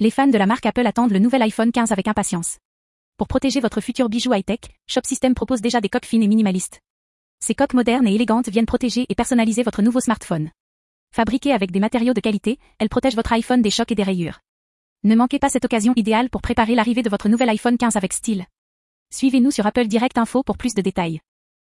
Les fans de la marque Apple attendent le nouvel iPhone 15 avec impatience. Pour protéger votre futur bijou high-tech, Shop System propose déjà des coques fines et minimalistes. Ces coques modernes et élégantes viennent protéger et personnaliser votre nouveau smartphone. Fabriquées avec des matériaux de qualité, elles protègent votre iPhone des chocs et des rayures. Ne manquez pas cette occasion idéale pour préparer l'arrivée de votre nouvel iPhone 15 avec style. Suivez-nous sur Apple Direct Info pour plus de détails.